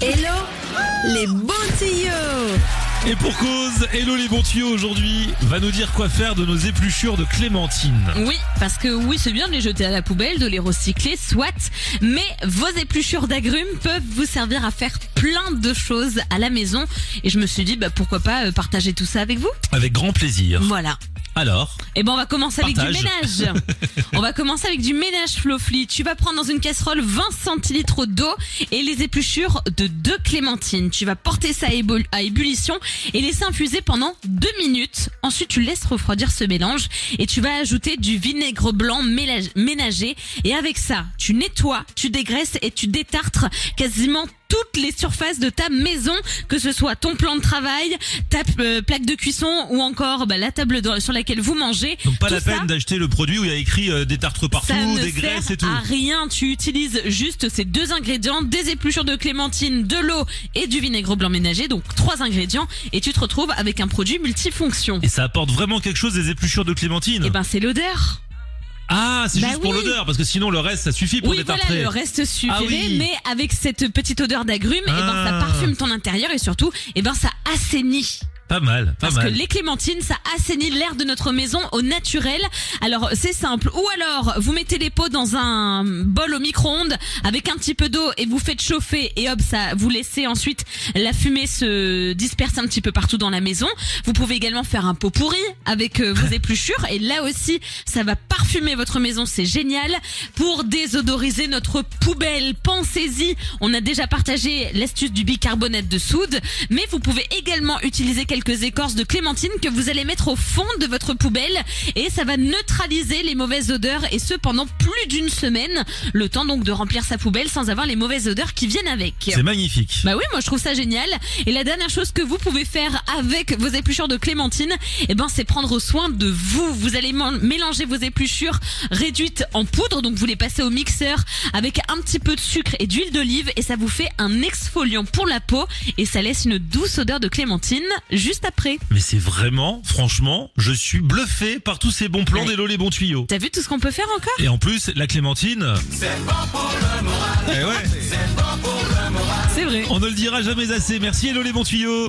Hello les bons tuyaux Et pour cause, Hello les bons tuyaux aujourd'hui va nous dire quoi faire de nos épluchures de clémentine. Oui, parce que oui, c'est bien de les jeter à la poubelle, de les recycler, soit, mais vos épluchures d'agrumes peuvent vous servir à faire plein de choses à la maison. Et je me suis dit, bah, pourquoi pas euh, partager tout ça avec vous Avec grand plaisir. Voilà. Alors Et ben on va commencer avec du ménage. on va commencer avec du ménage Flofly. Tu vas prendre dans une casserole 20 centilitres d'eau et les épluchures de deux clémentines. Tu vas porter ça à, ébullition et laisser infuser pendant deux minutes. Ensuite tu laisses refroidir ce mélange et tu vas ajouter du vinaigre blanc ménagé et avec ça tu nettoies, tu dégraisses et tu détartres quasiment toutes les surfaces de ta maison, que ce soit ton plan de travail, ta euh, plaque de cuisson ou encore bah, la table de- sur laquelle vous mangez. Donc pas Tout la peine d'acheter le produit où il y a écrit euh, des tartres partout, ça ne des graisses sert et tout. à rien. Tu utilises juste ces deux ingrédients, des épluchures de clémentine, de l'eau et du vinaigre blanc ménager, donc trois ingrédients, et tu te retrouves avec un produit multifonction. Et ça apporte vraiment quelque chose des épluchures de clémentine. Et ben c'est l'odeur. Ah, c'est bah juste pour l'odeur parce que sinon le reste ça suffit pour Oui, voilà, le reste suffirait, Ah oui. mais avec cette petite odeur d'agrumes, et ben ça Ah. parfume ton intérieur et surtout, et ben ça assainit. Pas mal, pas Parce mal. que les clémentines, ça assainit l'air de notre maison au naturel. Alors c'est simple. Ou alors vous mettez les pots dans un bol au micro-ondes avec un petit peu d'eau et vous faites chauffer et hop ça vous laissez ensuite la fumée se disperser un petit peu partout dans la maison. Vous pouvez également faire un pot pourri avec euh, vos épluchures et là aussi ça va parfumer votre maison, c'est génial. Pour désodoriser notre poubelle, pensez-y. On a déjà partagé l'astuce du bicarbonate de soude, mais vous pouvez également utiliser quelques écorces de clémentine que vous allez mettre au fond de votre poubelle et ça va neutraliser les mauvaises odeurs et ce pendant plus d'une semaine. Le temps donc de remplir sa poubelle sans avoir les mauvaises odeurs qui viennent avec. C'est magnifique. Bah oui, moi je trouve ça génial. Et la dernière chose que vous pouvez faire avec vos épluchures de clémentine, eh ben c'est prendre soin de vous. Vous allez mélanger vos épluchures réduites en poudre, donc vous les passez au mixeur avec un petit peu de sucre et d'huile d'olive et ça vous fait un exfoliant pour la peau et ça laisse une douce odeur de clémentine juste après. Mais c'est vraiment, franchement, je suis bluffé par tous ces bons plans Ouais. d'Hello les bons tuyaux. T'as vu tout ce qu'on peut faire encore? Et en plus, la clémentine. Eh ouais, C'est vrai. on ne le dira jamais assez. Merci Hello les bons tuyaux.